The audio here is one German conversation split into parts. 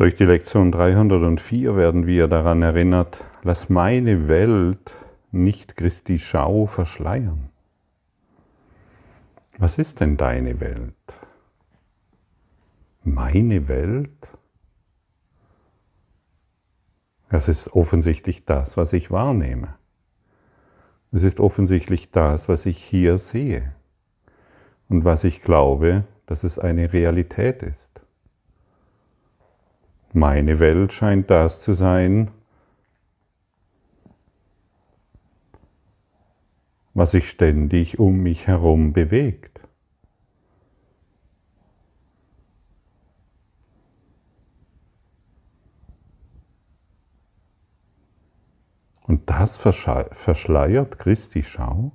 Durch die Lektion 304 werden wir daran erinnert, lass meine Welt nicht Christi Schau verschleiern. Was ist denn deine Welt? Meine Welt? Das ist offensichtlich das, was ich wahrnehme. Es ist offensichtlich das, was ich hier sehe und was ich glaube, dass es eine Realität ist. Meine Welt scheint das zu sein, was sich ständig um mich herum bewegt. Und das verschleiert Christi Schau?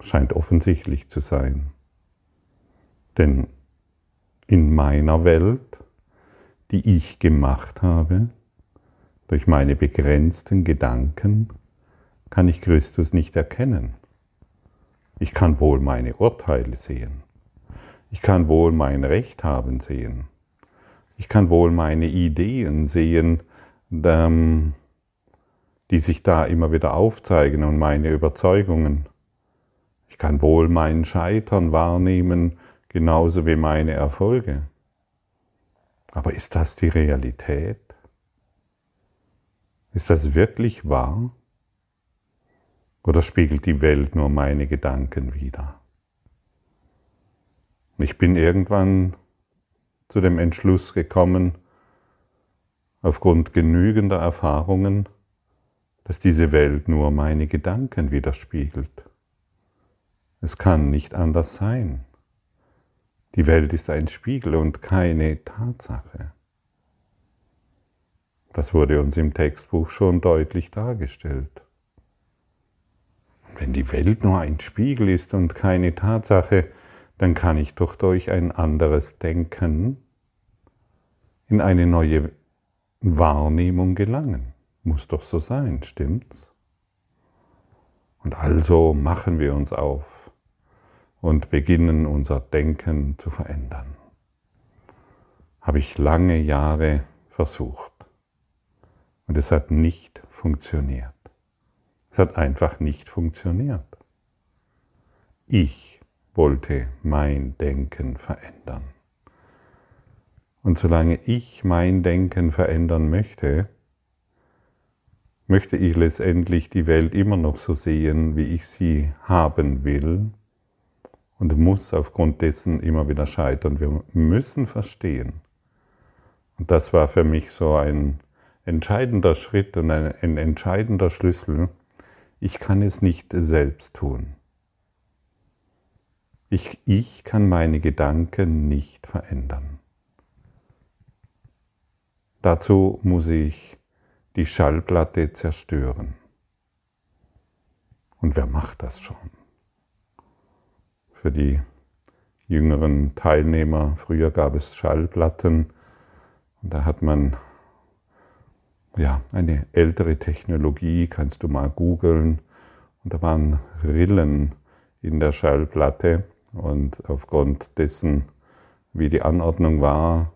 Scheint offensichtlich zu sein. Denn in meiner Welt, die ich gemacht habe, durch meine begrenzten Gedanken, kann ich Christus nicht erkennen. Ich kann wohl meine Urteile sehen. Ich kann wohl mein Recht haben sehen. Ich kann wohl meine Ideen sehen, ähm, die sich da immer wieder aufzeigen und meine Überzeugungen. Ich kann wohl mein Scheitern wahrnehmen genauso wie meine Erfolge. Aber ist das die Realität? Ist das wirklich wahr? Oder spiegelt die Welt nur meine Gedanken wider? Ich bin irgendwann zu dem Entschluss gekommen, aufgrund genügender Erfahrungen, dass diese Welt nur meine Gedanken widerspiegelt. Es kann nicht anders sein. Die Welt ist ein Spiegel und keine Tatsache. Das wurde uns im Textbuch schon deutlich dargestellt. wenn die Welt nur ein Spiegel ist und keine Tatsache, dann kann ich doch durch ein anderes Denken in eine neue Wahrnehmung gelangen. Muss doch so sein, stimmt's? Und also machen wir uns auf und beginnen unser Denken zu verändern. Habe ich lange Jahre versucht und es hat nicht funktioniert. Es hat einfach nicht funktioniert. Ich wollte mein Denken verändern. Und solange ich mein Denken verändern möchte, möchte ich letztendlich die Welt immer noch so sehen, wie ich sie haben will und muss aufgrund dessen immer wieder scheitern. Wir müssen verstehen. Und das war für mich so ein entscheidender Schritt und ein, ein entscheidender Schlüssel. Ich kann es nicht selbst tun. Ich, ich kann meine Gedanken nicht verändern. Dazu muss ich die Schallplatte zerstören. Und wer macht das schon? Für die jüngeren Teilnehmer. Früher gab es Schallplatten und da hat man ja eine ältere Technologie, kannst du mal googeln. Und da waren Rillen in der Schallplatte und aufgrund dessen, wie die Anordnung war,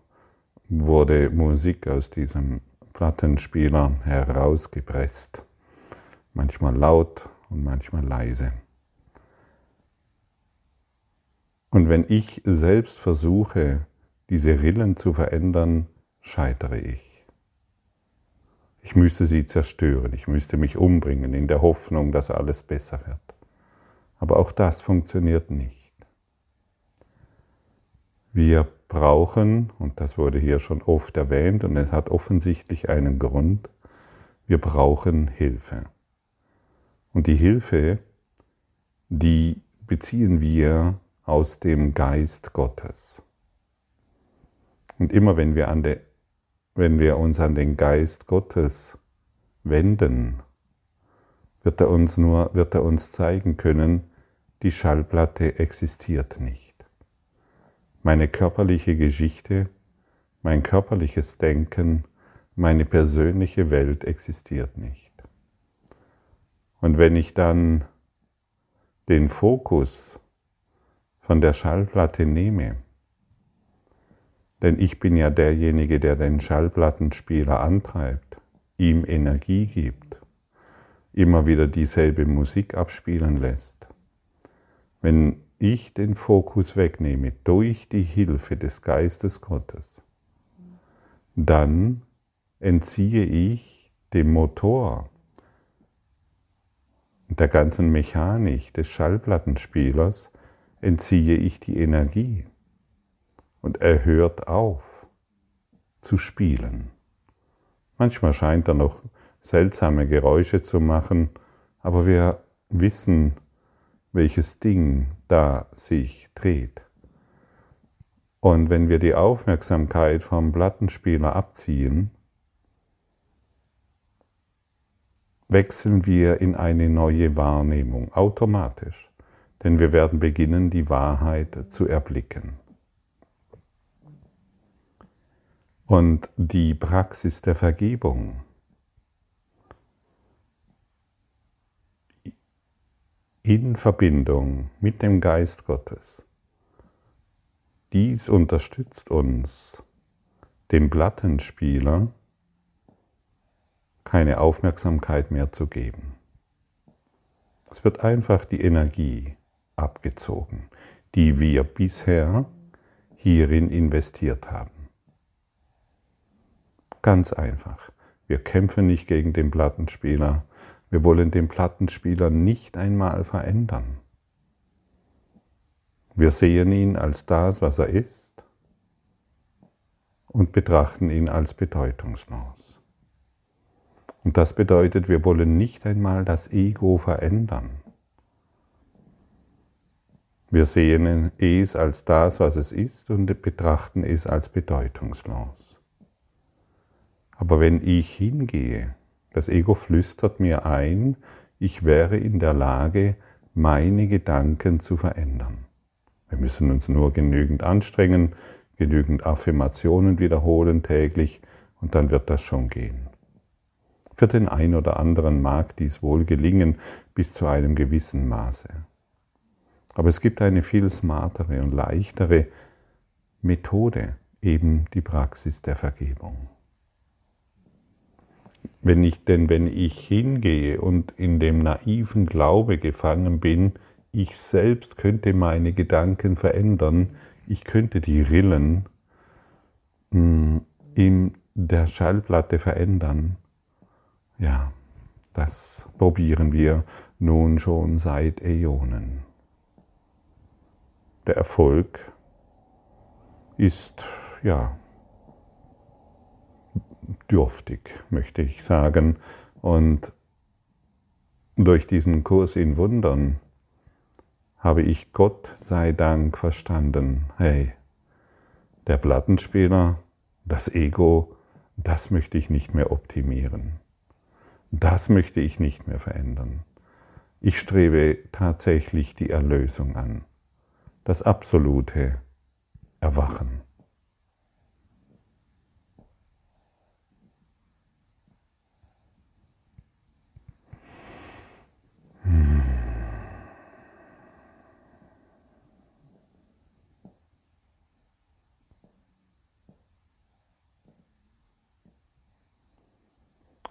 wurde Musik aus diesem Plattenspieler herausgepresst. Manchmal laut und manchmal leise. Und wenn ich selbst versuche, diese Rillen zu verändern, scheitere ich. Ich müsste sie zerstören, ich müsste mich umbringen in der Hoffnung, dass alles besser wird. Aber auch das funktioniert nicht. Wir brauchen, und das wurde hier schon oft erwähnt, und es hat offensichtlich einen Grund, wir brauchen Hilfe. Und die Hilfe, die beziehen wir aus dem Geist Gottes. Und immer wenn wir, an de, wenn wir uns an den Geist Gottes wenden, wird er uns nur, wird er uns zeigen können, die Schallplatte existiert nicht. Meine körperliche Geschichte, mein körperliches Denken, meine persönliche Welt existiert nicht. Und wenn ich dann den Fokus von der Schallplatte nehme, denn ich bin ja derjenige, der den Schallplattenspieler antreibt, ihm Energie gibt, immer wieder dieselbe Musik abspielen lässt. Wenn ich den Fokus wegnehme durch die Hilfe des Geistes Gottes, dann entziehe ich dem Motor der ganzen Mechanik des Schallplattenspielers, entziehe ich die Energie und er hört auf zu spielen. Manchmal scheint er noch seltsame Geräusche zu machen, aber wir wissen, welches Ding da sich dreht. Und wenn wir die Aufmerksamkeit vom Plattenspieler abziehen, wechseln wir in eine neue Wahrnehmung automatisch, denn wir werden beginnen, die Wahrheit zu erblicken. Und die Praxis der Vergebung in Verbindung mit dem Geist Gottes, dies unterstützt uns, dem Plattenspieler keine Aufmerksamkeit mehr zu geben. Es wird einfach die Energie abgezogen, die wir bisher hierin investiert haben. Ganz einfach. Wir kämpfen nicht gegen den Plattenspieler. Wir wollen den Plattenspieler nicht einmal verändern. Wir sehen ihn als das, was er ist und betrachten ihn als bedeutungslos. Und das bedeutet, wir wollen nicht einmal das Ego verändern. Wir sehen es als das, was es ist und betrachten es als bedeutungslos. Aber wenn ich hingehe, das Ego flüstert mir ein, ich wäre in der Lage, meine Gedanken zu verändern. Wir müssen uns nur genügend anstrengen, genügend Affirmationen wiederholen täglich und dann wird das schon gehen. Für den einen oder anderen mag dies wohl gelingen bis zu einem gewissen Maße. Aber es gibt eine viel smartere und leichtere Methode, eben die Praxis der Vergebung. Wenn ich, denn wenn ich hingehe und in dem naiven Glaube gefangen bin, ich selbst könnte meine Gedanken verändern, ich könnte die Rillen hm, in der Schallplatte verändern, ja, das probieren wir nun schon seit Äonen. Der Erfolg ist, ja, dürftig, möchte ich sagen. Und durch diesen Kurs in Wundern habe ich Gott sei Dank verstanden, hey, der Plattenspieler, das Ego, das möchte ich nicht mehr optimieren. Das möchte ich nicht mehr verändern. Ich strebe tatsächlich die Erlösung an, das absolute Erwachen.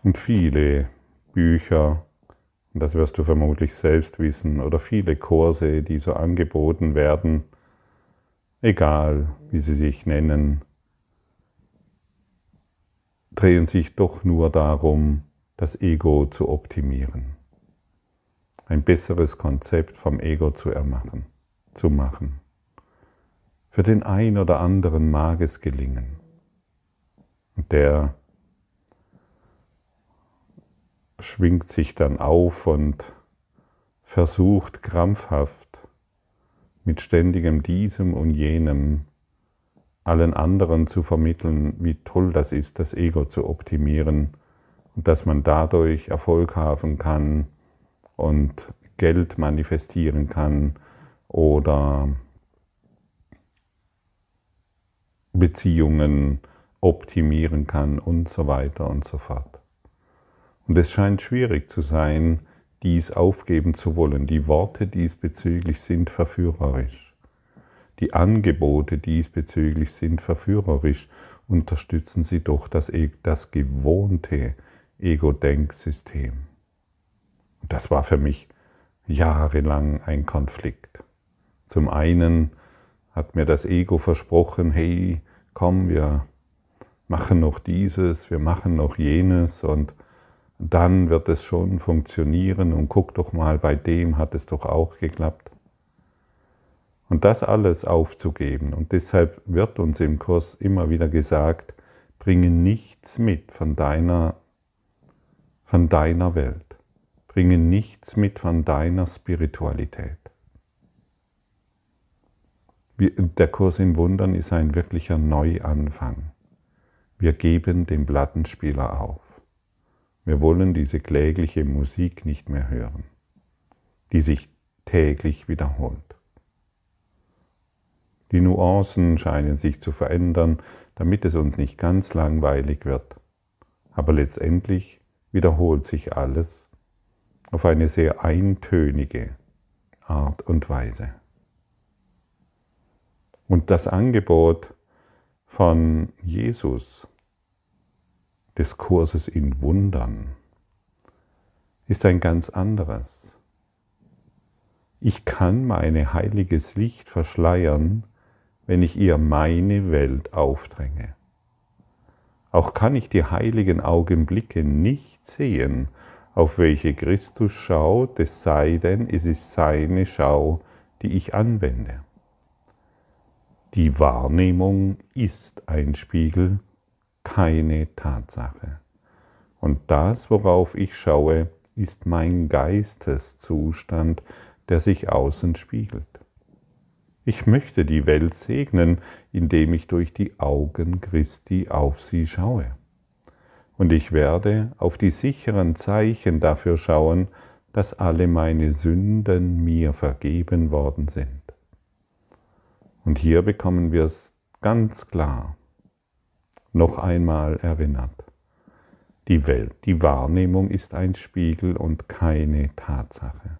Und viele Bücher, das wirst du vermutlich selbst wissen, oder viele Kurse, die so angeboten werden, egal wie sie sich nennen, drehen sich doch nur darum, das Ego zu optimieren. Ein besseres Konzept vom Ego zu ermachen, zu machen. Für den einen oder anderen mag es gelingen. Und der schwingt sich dann auf und versucht krampfhaft mit ständigem diesem und jenem allen anderen zu vermitteln, wie toll das ist, das Ego zu optimieren und dass man dadurch Erfolg haben kann und Geld manifestieren kann oder Beziehungen optimieren kann und so weiter und so fort. Und es scheint schwierig zu sein, dies aufgeben zu wollen. Die Worte diesbezüglich sind verführerisch. die Angebote diesbezüglich sind verführerisch, unterstützen Sie doch das, e, das gewohnte Ego-Denksystem. Und das war für mich jahrelang ein Konflikt. Zum einen hat mir das Ego versprochen, hey, komm, wir machen noch dieses, wir machen noch jenes und dann wird es schon funktionieren und guck doch mal, bei dem hat es doch auch geklappt. Und das alles aufzugeben. Und deshalb wird uns im Kurs immer wieder gesagt, bringe nichts mit von deiner, von deiner Welt. Bringe nichts mit von deiner Spiritualität. Der Kurs in Wundern ist ein wirklicher Neuanfang. Wir geben den Plattenspieler auf. Wir wollen diese klägliche Musik nicht mehr hören, die sich täglich wiederholt. Die Nuancen scheinen sich zu verändern, damit es uns nicht ganz langweilig wird. Aber letztendlich wiederholt sich alles auf eine sehr eintönige Art und Weise. Und das Angebot von Jesus, des Kurses in Wundern, ist ein ganz anderes. Ich kann meine heiliges Licht verschleiern, wenn ich ihr meine Welt aufdränge. Auch kann ich die heiligen Augenblicke nicht sehen, auf welche Christus schaut, es sei denn, es ist seine Schau, die ich anwende. Die Wahrnehmung ist ein Spiegel, keine Tatsache. Und das, worauf ich schaue, ist mein Geisteszustand, der sich außen spiegelt. Ich möchte die Welt segnen, indem ich durch die Augen Christi auf sie schaue. Und ich werde auf die sicheren Zeichen dafür schauen, dass alle meine Sünden mir vergeben worden sind. Und hier bekommen wir es ganz klar, noch einmal erinnert. Die Welt, die Wahrnehmung ist ein Spiegel und keine Tatsache.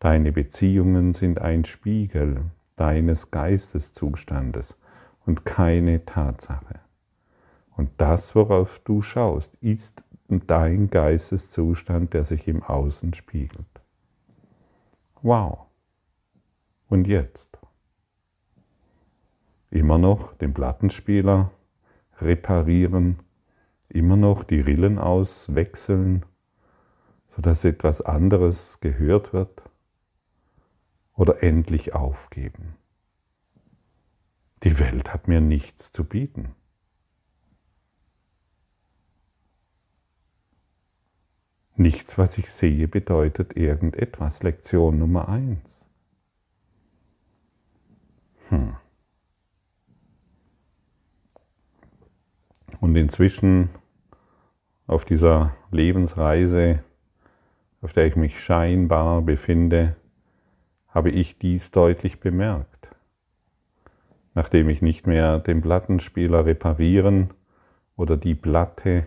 Deine Beziehungen sind ein Spiegel deines Geisteszustandes und keine Tatsache. Und das, worauf du schaust, ist dein Geisteszustand, der sich im Außen spiegelt. Wow. Und jetzt? Immer noch den Plattenspieler reparieren, immer noch die Rillen auswechseln, sodass etwas anderes gehört wird oder endlich aufgeben. Die Welt hat mir nichts zu bieten. Nichts, was ich sehe, bedeutet irgendetwas. Lektion Nummer eins. Hm. Und inzwischen auf dieser Lebensreise, auf der ich mich scheinbar befinde, habe ich dies deutlich bemerkt. Nachdem ich nicht mehr den Plattenspieler reparieren oder die Platte,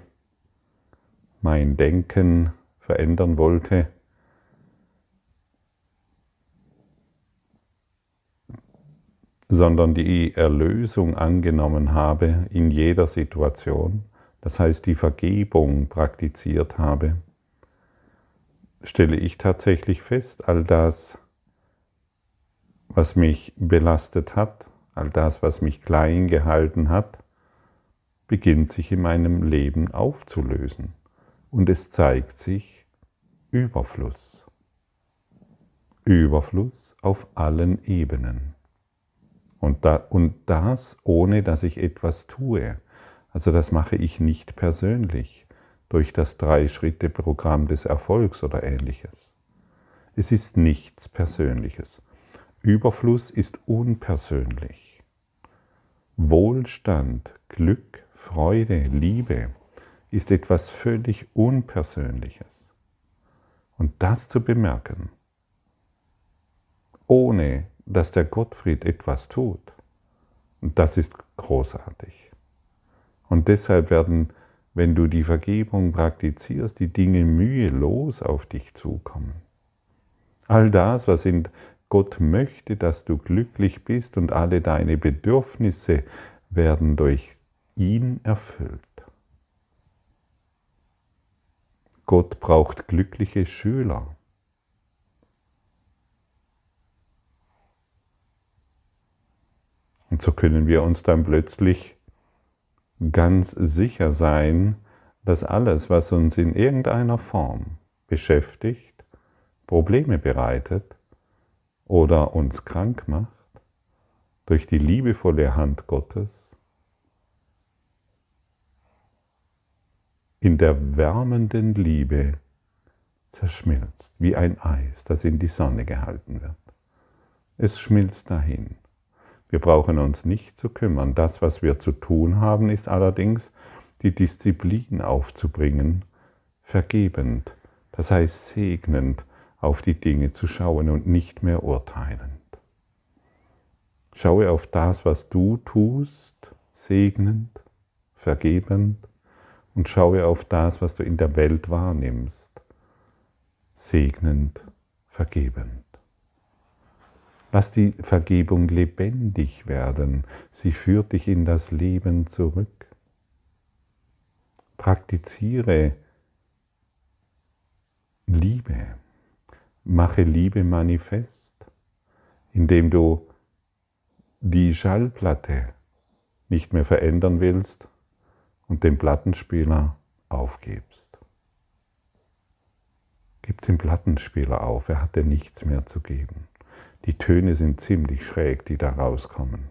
mein Denken verändern wollte, sondern die Erlösung angenommen habe in jeder Situation, das heißt die Vergebung praktiziert habe, stelle ich tatsächlich fest, all das, was mich belastet hat, all das, was mich klein gehalten hat, beginnt sich in meinem Leben aufzulösen. Und es zeigt sich Überfluss. Überfluss auf allen Ebenen. Und, da, und das ohne, dass ich etwas tue. Also das mache ich nicht persönlich durch das Drei-Schritte-Programm des Erfolgs oder ähnliches. Es ist nichts Persönliches. Überfluss ist unpersönlich. Wohlstand, Glück, Freude, Liebe ist etwas völlig Unpersönliches. Und das zu bemerken, ohne dass der Gottfried etwas tut, das ist großartig. Und deshalb werden, wenn du die Vergebung praktizierst, die Dinge mühelos auf dich zukommen. All das, was in Gott möchte, dass du glücklich bist und alle deine Bedürfnisse werden durch ihn erfüllt. Gott braucht glückliche Schüler. Und so können wir uns dann plötzlich ganz sicher sein, dass alles, was uns in irgendeiner Form beschäftigt, Probleme bereitet oder uns krank macht, durch die liebevolle Hand Gottes in der wärmenden Liebe zerschmilzt, wie ein Eis, das in die Sonne gehalten wird. Es schmilzt dahin. Wir brauchen uns nicht zu kümmern. Das, was wir zu tun haben, ist allerdings die Disziplin aufzubringen, vergebend, das heißt segnend auf die Dinge zu schauen und nicht mehr urteilend. Schaue auf das, was du tust, segnend, vergebend und schaue auf das, was du in der Welt wahrnimmst, segnend, vergebend. Lass die Vergebung lebendig werden. Sie führt dich in das Leben zurück. Praktiziere Liebe. Mache Liebe manifest, indem du die Schallplatte nicht mehr verändern willst und den Plattenspieler aufgibst. Gib den Plattenspieler auf, er hat dir nichts mehr zu geben. Die Töne sind ziemlich schräg, die da rauskommen.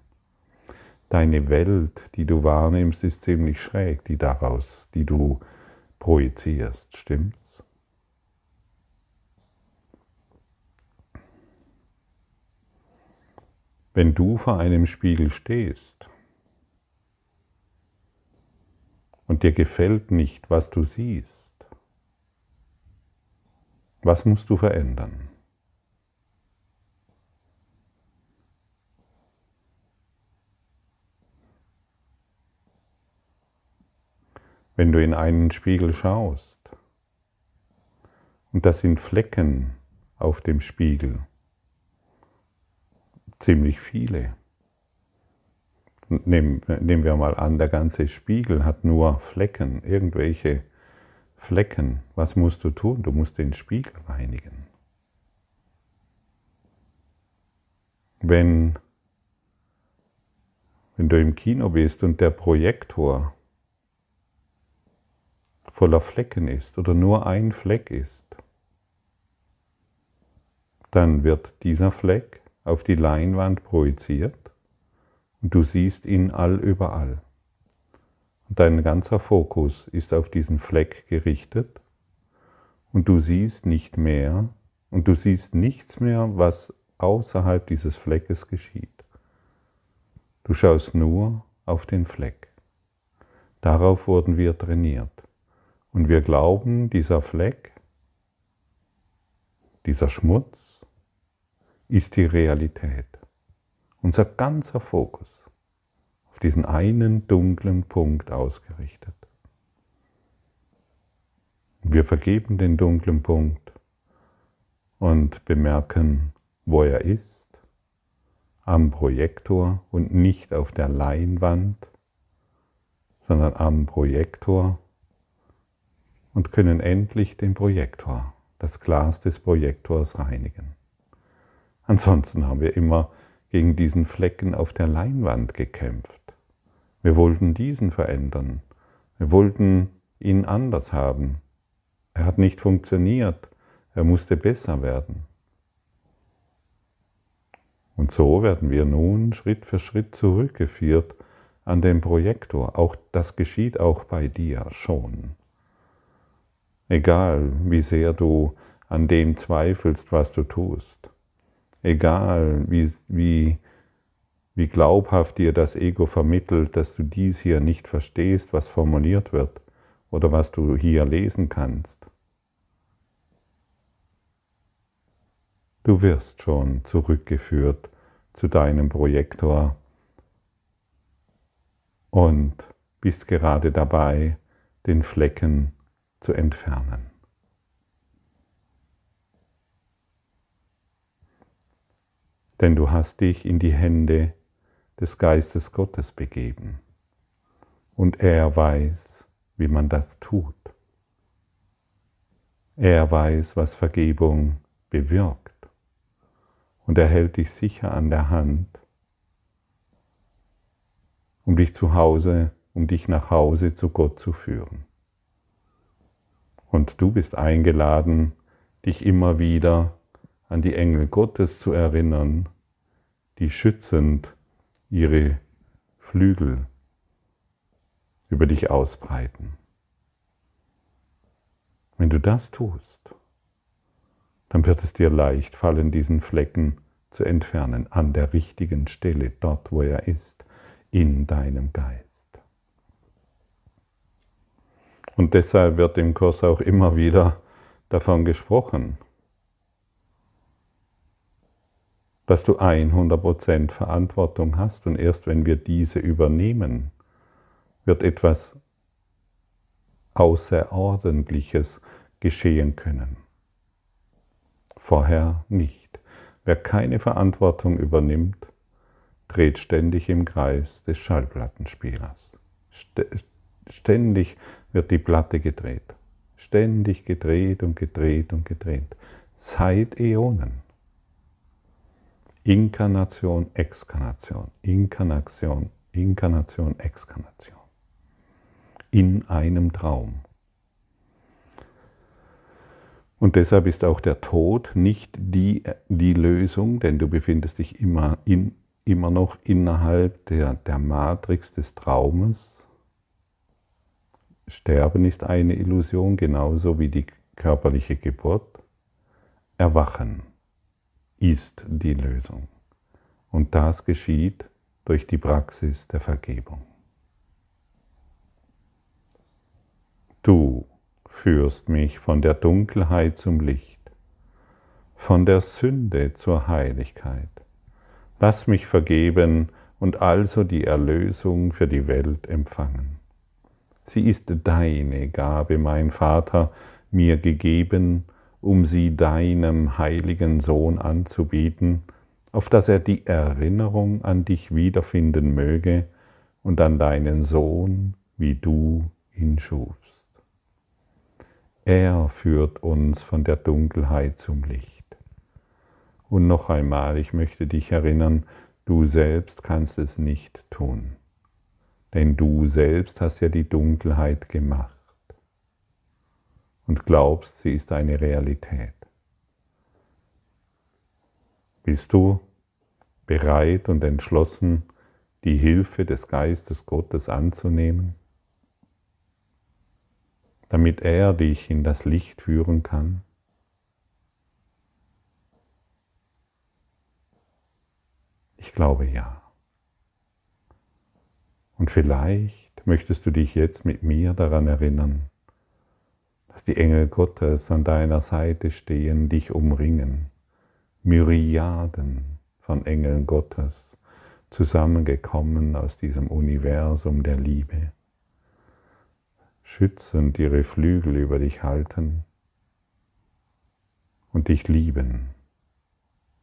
Deine Welt, die du wahrnimmst, ist ziemlich schräg, die daraus, die du projizierst, stimmt's? Wenn du vor einem Spiegel stehst und dir gefällt nicht, was du siehst, was musst du verändern? Wenn du in einen Spiegel schaust. Und das sind Flecken auf dem Spiegel. Ziemlich viele. Nehmen, nehmen wir mal an, der ganze Spiegel hat nur Flecken, irgendwelche Flecken. Was musst du tun? Du musst den Spiegel reinigen. Wenn, wenn du im Kino bist und der Projektor voller Flecken ist oder nur ein Fleck ist, dann wird dieser Fleck auf die Leinwand projiziert und du siehst ihn allüberall. Und dein ganzer Fokus ist auf diesen Fleck gerichtet und du siehst nicht mehr und du siehst nichts mehr, was außerhalb dieses Fleckes geschieht. Du schaust nur auf den Fleck. Darauf wurden wir trainiert. Und wir glauben, dieser Fleck, dieser Schmutz ist die Realität. Unser ganzer Fokus auf diesen einen dunklen Punkt ausgerichtet. Wir vergeben den dunklen Punkt und bemerken, wo er ist, am Projektor und nicht auf der Leinwand, sondern am Projektor und können endlich den Projektor, das Glas des Projektors reinigen. Ansonsten haben wir immer gegen diesen Flecken auf der Leinwand gekämpft. Wir wollten diesen verändern. Wir wollten ihn anders haben. Er hat nicht funktioniert. Er musste besser werden. Und so werden wir nun Schritt für Schritt zurückgeführt an den Projektor. Auch das geschieht auch bei dir schon. Egal, wie sehr du an dem zweifelst, was du tust. Egal, wie, wie, wie glaubhaft dir das Ego vermittelt, dass du dies hier nicht verstehst, was formuliert wird oder was du hier lesen kannst. Du wirst schon zurückgeführt zu deinem Projektor und bist gerade dabei, den Flecken zu entfernen. denn du hast dich in die Hände des Geistes Gottes begeben. Und er weiß, wie man das tut. Er weiß, was Vergebung bewirkt. Und er hält dich sicher an der Hand, um dich zu Hause, um dich nach Hause zu Gott zu führen. Und du bist eingeladen, dich immer wieder an die Engel Gottes zu erinnern, die schützend ihre Flügel über dich ausbreiten. Wenn du das tust, dann wird es dir leicht fallen, diesen Flecken zu entfernen, an der richtigen Stelle, dort wo er ist, in deinem Geist. Und deshalb wird im Kurs auch immer wieder davon gesprochen, dass du 100% Verantwortung hast und erst wenn wir diese übernehmen, wird etwas Außerordentliches geschehen können. Vorher nicht. Wer keine Verantwortung übernimmt, dreht ständig im Kreis des Schallplattenspielers. Ständig wird die Platte gedreht. Ständig gedreht und gedreht und gedreht. Seit Äonen. Inkarnation, Exkarnation, Inkarnation, Inkarnation, Exkarnation in einem Traum. Und deshalb ist auch der Tod nicht die, die Lösung, denn du befindest dich immer, in, immer noch innerhalb der, der Matrix des Traumes. Sterben ist eine Illusion, genauso wie die körperliche Geburt. Erwachen ist die Lösung. Und das geschieht durch die Praxis der Vergebung. Du führst mich von der Dunkelheit zum Licht, von der Sünde zur Heiligkeit. Lass mich vergeben und also die Erlösung für die Welt empfangen. Sie ist deine Gabe, mein Vater, mir gegeben, um sie deinem heiligen Sohn anzubieten, auf dass er die Erinnerung an dich wiederfinden möge und an deinen Sohn, wie du ihn schufst. Er führt uns von der Dunkelheit zum Licht. Und noch einmal, ich möchte dich erinnern, du selbst kannst es nicht tun, denn du selbst hast ja die Dunkelheit gemacht und glaubst, sie ist eine Realität. Bist du bereit und entschlossen, die Hilfe des Geistes Gottes anzunehmen? damit er dich in das Licht führen kann? Ich glaube ja. Und vielleicht möchtest du dich jetzt mit mir daran erinnern, dass die Engel Gottes an deiner Seite stehen, dich umringen. Myriaden von Engeln Gottes, zusammengekommen aus diesem Universum der Liebe schützend ihre Flügel über dich halten und dich lieben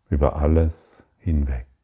über alles hinweg.